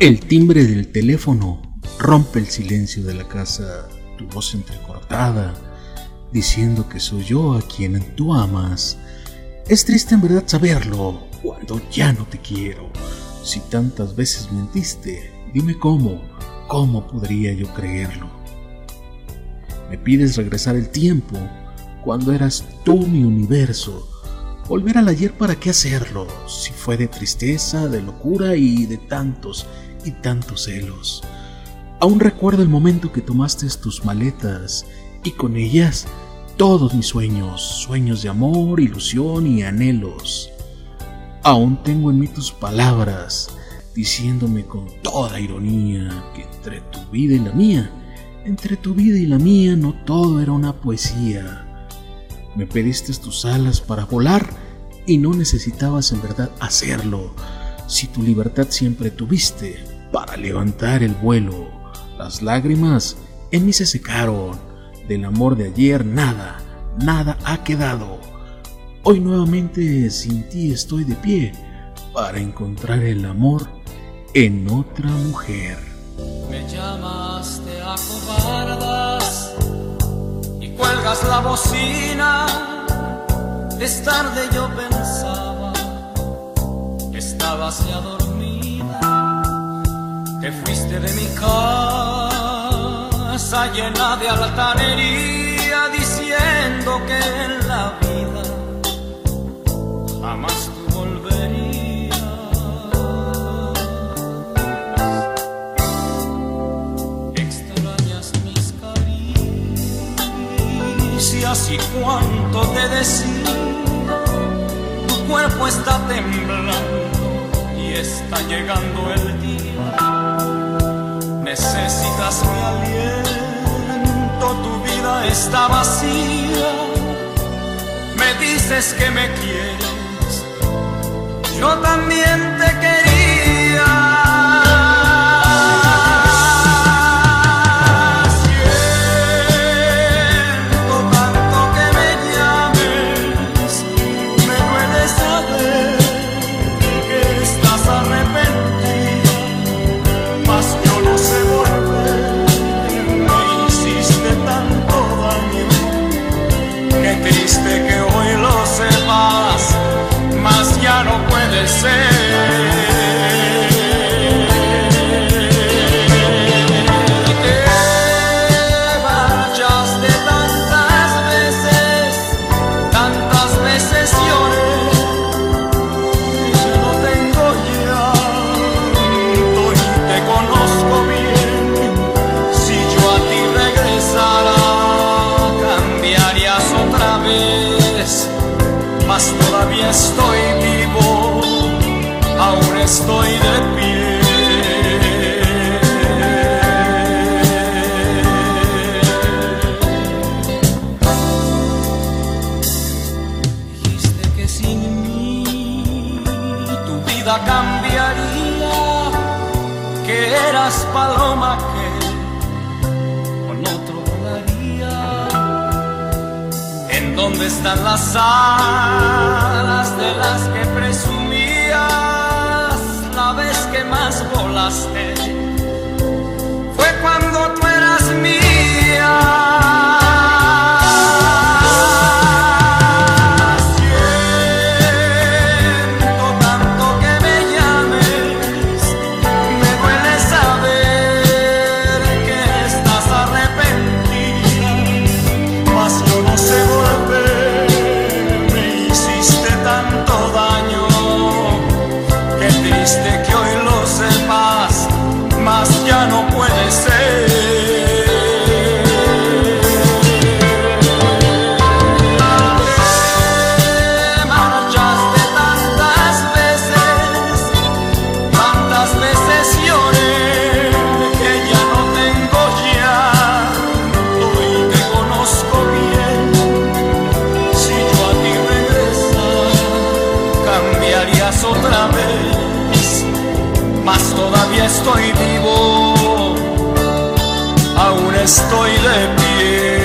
El timbre del teléfono rompe el silencio de la casa, tu voz entrecortada, diciendo que soy yo a quien tú amas. Es triste en verdad saberlo cuando ya no te quiero. Si tantas veces mentiste, dime cómo, cómo podría yo creerlo. Me pides regresar el tiempo cuando eras tú mi universo. Volver al ayer para qué hacerlo, si fue de tristeza, de locura y de tantos y tantos celos. Aún recuerdo el momento que tomaste tus maletas y con ellas todos mis sueños, sueños de amor, ilusión y anhelos. Aún tengo en mí tus palabras, diciéndome con toda ironía que entre tu vida y la mía, entre tu vida y la mía no todo era una poesía. Me pediste tus alas para volar y no necesitabas en verdad hacerlo, si tu libertad siempre tuviste para levantar el vuelo. Las lágrimas en mí se secaron, del amor de ayer nada, nada ha quedado. Hoy nuevamente sin ti estoy de pie para encontrar el amor en otra mujer. Me llamas, te acobardas y cuelgas la bocina. Es tarde yo pensaba que estabas ya fuiste de mi casa llena de altanería diciendo que en la vida jamás tú volverías. Extrañas mis caricias y cuánto te decía. Tu cuerpo está temblando y está llegando el día. Mi aliento, tu vida está vacía. Me dices que me quieres, yo también Mas todavía estoy vivo, aún estoy de pie. Dijiste que sin mí tu vida cambiaría, que eras paloma dónde están las alas de las que presumías la vez que más volaste? Todavía estoy vivo, aún estoy de pie.